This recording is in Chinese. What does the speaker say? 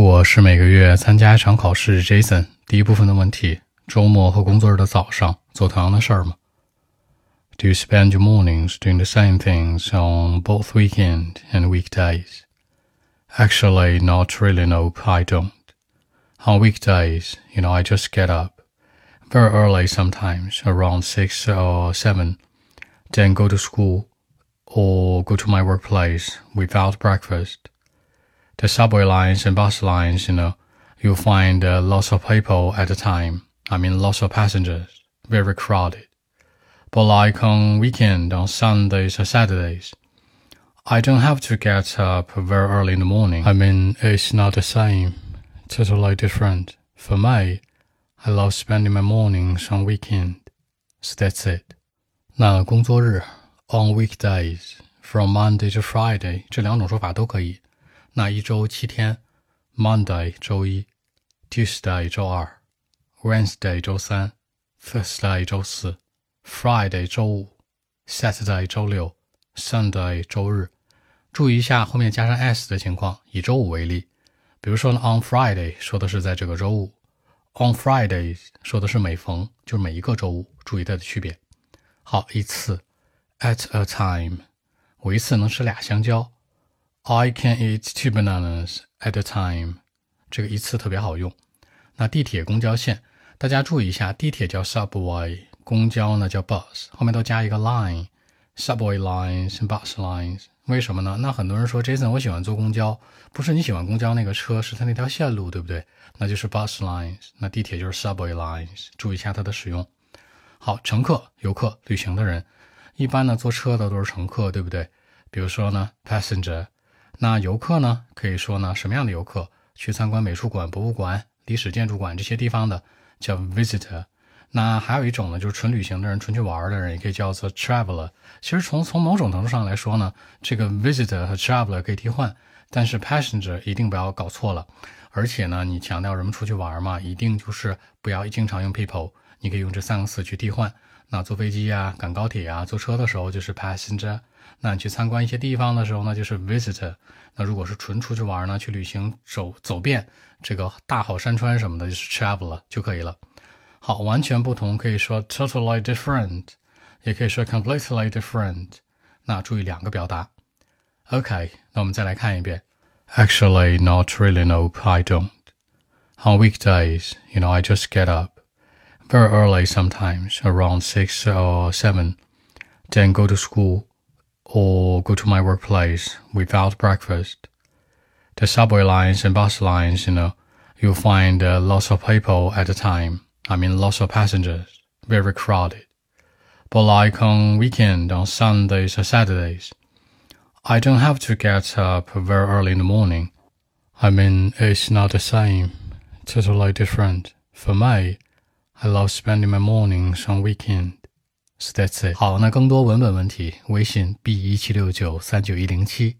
我是每个月参加一场考试，Jason。第一部分的问题：周末和工作日的早上做同样的事儿吗？Do you spend your mornings doing the same things on both weekend and weekdays? Actually, not really. No, I don't. On weekdays, you know, I just get up very early sometimes, around six or seven, then go to school or go to my workplace without breakfast the subway lines and bus lines, you know, you'll find uh, lots of people at the time. I mean, lots of passengers, very crowded. But like on weekend, on Sundays or Saturdays, I don't have to get up very early in the morning. I mean, it's not the same, totally different. For me, I love spending my mornings on weekend. So that's it. 那工作日 on weekdays from Monday to Friday 这两种说法都可以。 那一周七天：Monday 周一，Tuesday 周二，Wednesday 周三，Thursday 周四，Friday 周五，Saturday 周六，Sunday 周日。注意一下后面加上 s 的情况。以周五为例，比如说呢，on Friday 说的是在这个周五，on Friday 说的是每逢，就是每一个周五。注意它的区别。好，一次，at a time，我一次能吃俩香蕉。I can eat two bananas at a time。这个一次特别好用。那地铁、公交线，大家注意一下，地铁叫 subway，公交呢叫 bus，后面都加一个 line，subway lines and bus lines。为什么呢？那很多人说，Jason，我喜欢坐公交，不是你喜欢公交那个车，是它那条线路，对不对？那就是 bus lines。那地铁就是 subway lines。注意一下它的使用。好，乘客、游客、旅行的人，一般呢坐车的都是乘客，对不对？比如说呢，passenger。那游客呢？可以说呢，什么样的游客？去参观美术馆、博物馆、历史建筑馆这些地方的叫 visitor。那还有一种呢，就是纯旅行的人、纯去玩的人，也可以叫做 traveler。其实从从某种程度上来说呢，这个 visitor 和 traveler 可以替换，但是 passenger 一定不要搞错了。而且呢，你强调人们出去玩嘛，一定就是不要经常用 people，你可以用这三个词去替换。那坐飞机呀、赶高铁呀、坐车的时候就是 passenger。那你去参观一些地方的时候呢，就是 visitor。那如果是纯出去玩呢，去旅行走走遍这个大好山川什么的，就是 traveler 就可以了。好，完全不同可以说 totally different，也可以说 completely different。那注意两个表达。OK，那我们再来看一遍。Actually, not really. No, I don't. On weekdays, you know, I just get up very early sometimes, around six or seven, then go to school or go to my workplace without breakfast. The subway lines and bus lines, you know, you'll find uh, lots of people at the time. I mean, lots of passengers, very crowded. But like on weekend, on Sundays or Saturdays, I don't have to get up very early in the morning. I mean, it's not the same, totally different. For me, I love spending my mornings on weekend. That's it。好，那更多文本问题，微信 b 一七六九三九一零七。